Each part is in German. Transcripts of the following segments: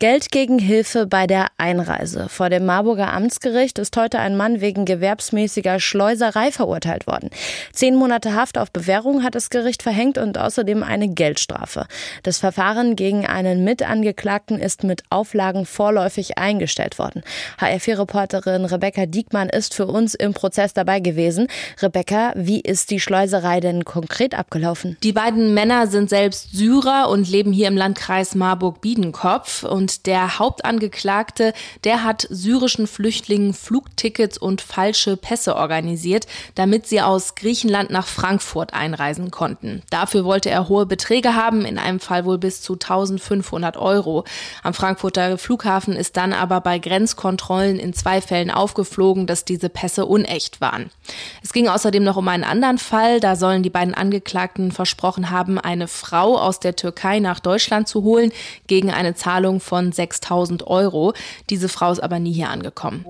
Geld gegen Hilfe bei der Einreise. Vor dem Marburger Amtsgericht ist heute ein Mann wegen gewerbsmäßiger Schleuserei verurteilt worden. Zehn Monate Haft auf Bewährung hat das Gericht verhängt und außerdem eine Geldstrafe. Das Verfahren gegen einen Mitangeklagten ist mit Auflagen vorläufig eingestellt worden. HR4-Reporterin Rebecca Diekmann ist für uns im Prozess dabei gewesen. Rebecca, wie ist die Schleuserei denn konkret abgelaufen? Die beiden Männer sind selbst Syrer und leben hier im Landkreis Marburg-Biedenkopf und und der Hauptangeklagte, der hat syrischen Flüchtlingen Flugtickets und falsche Pässe organisiert, damit sie aus Griechenland nach Frankfurt einreisen konnten. Dafür wollte er hohe Beträge haben, in einem Fall wohl bis zu 1500 Euro. Am Frankfurter Flughafen ist dann aber bei Grenzkontrollen in zwei Fällen aufgeflogen, dass diese Pässe unecht waren. Es ging außerdem noch um einen anderen Fall. Da sollen die beiden Angeklagten versprochen haben, eine Frau aus der Türkei nach Deutschland zu holen gegen eine Zahlung von von 6000 Euro. Diese Frau ist aber nie hier angekommen.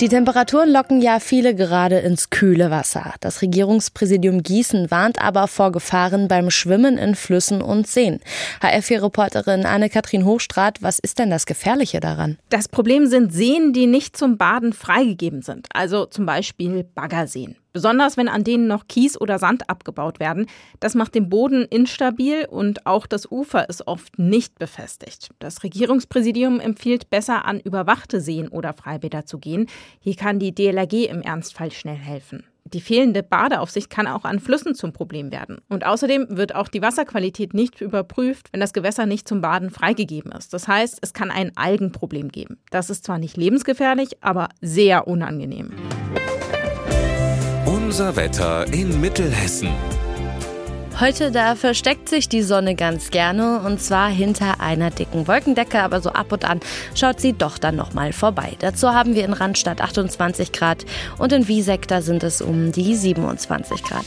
Die Temperaturen locken ja viele gerade ins kühle Wasser. Das Regierungspräsidium Gießen warnt aber vor Gefahren beim Schwimmen in Flüssen und Seen. HR4-Reporterin Anne-Kathrin Hochstrat, was ist denn das Gefährliche daran? Das Problem sind Seen, die nicht zum Baden freigegeben sind. Also zum Beispiel Baggerseen. Besonders wenn an denen noch Kies oder Sand abgebaut werden. Das macht den Boden instabil und auch das Ufer ist oft nicht befestigt. Das Regierungspräsidium empfiehlt besser an überwachte Seen oder Freibäder zu gehen. Hier kann die DLRG im Ernstfall schnell helfen. Die fehlende Badeaufsicht kann auch an Flüssen zum Problem werden. Und außerdem wird auch die Wasserqualität nicht überprüft, wenn das Gewässer nicht zum Baden freigegeben ist. Das heißt, es kann ein Algenproblem geben. Das ist zwar nicht lebensgefährlich, aber sehr unangenehm. Unser Wetter in Mittelhessen. Heute da versteckt sich die Sonne ganz gerne und zwar hinter einer dicken Wolkendecke, aber so ab und an schaut sie doch dann noch mal vorbei. Dazu haben wir in Randstadt 28 Grad und in Wieseck da sind es um die 27 Grad.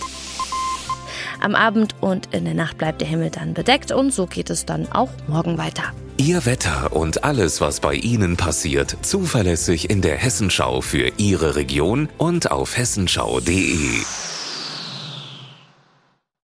Am Abend und in der Nacht bleibt der Himmel dann bedeckt und so geht es dann auch morgen weiter. Ihr Wetter und alles, was bei Ihnen passiert, zuverlässig in der Hessenschau für Ihre Region und auf hessenschau.de.